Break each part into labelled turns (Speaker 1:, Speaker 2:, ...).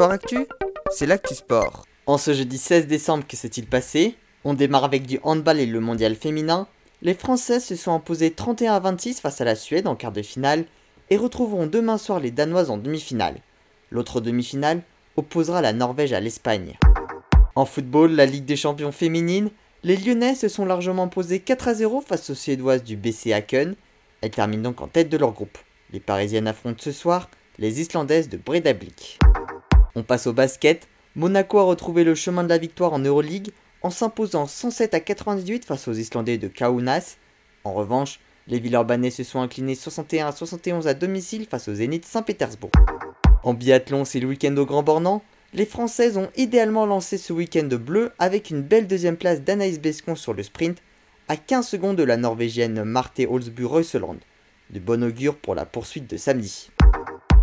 Speaker 1: Sport Actu, c'est l'actu sport.
Speaker 2: En ce jeudi 16 décembre, que s'est-il passé? On démarre avec du handball et le mondial féminin. Les Françaises se sont imposées 31 à 26 face à la Suède en quart de finale et retrouveront demain soir les Danoises en demi-finale. L'autre demi-finale opposera la Norvège à l'Espagne. En football, la Ligue des champions féminine, les Lyonnais se sont largement posés 4 à 0 face aux Suédoises du BC Haken. Elles terminent donc en tête de leur groupe. Les Parisiennes affrontent ce soir les Islandaises de Bredablik. On passe au basket. Monaco a retrouvé le chemin de la victoire en Euroleague en s'imposant 107 à 98 face aux Islandais de Kaunas. En revanche, les Villeurbanais se sont inclinés 61 à 71 à domicile face aux Zénith Saint-Pétersbourg. En biathlon, c'est le week-end au Grand Bornand. Les Françaises ont idéalement lancé ce week-end bleu avec une belle deuxième place d'Anaïs Bescon sur le sprint, à 15 secondes de la Norvégienne Marte Holzbu Reuseland. De bon augure pour la poursuite de samedi.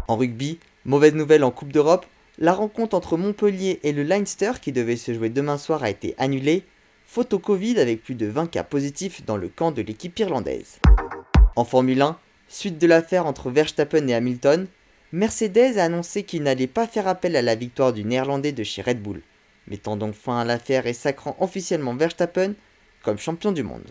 Speaker 2: En rugby, mauvaise nouvelle en Coupe d'Europe, la rencontre entre Montpellier et le Leinster qui devait se jouer demain soir a été annulée, faute au Covid avec plus de 20 cas positifs dans le camp de l'équipe irlandaise. En Formule 1, suite de l'affaire entre Verstappen et Hamilton, Mercedes a annoncé qu'il n'allait pas faire appel à la victoire du néerlandais de chez Red Bull, mettant donc fin à l'affaire et sacrant officiellement Verstappen comme champion du monde.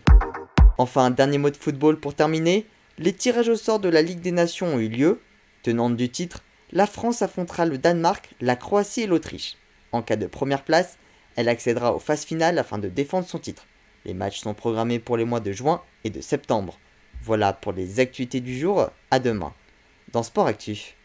Speaker 2: Enfin, un dernier mot de football pour terminer, les tirages au sort de la Ligue des Nations ont eu lieu, Tenante du titre, la France affrontera le Danemark, la Croatie et l'Autriche. En cas de première place, elle accédera aux phases finales afin de défendre son titre. Les matchs sont programmés pour les mois de juin et de septembre. Voilà pour les actualités du jour, à demain. Dans Sport Actu.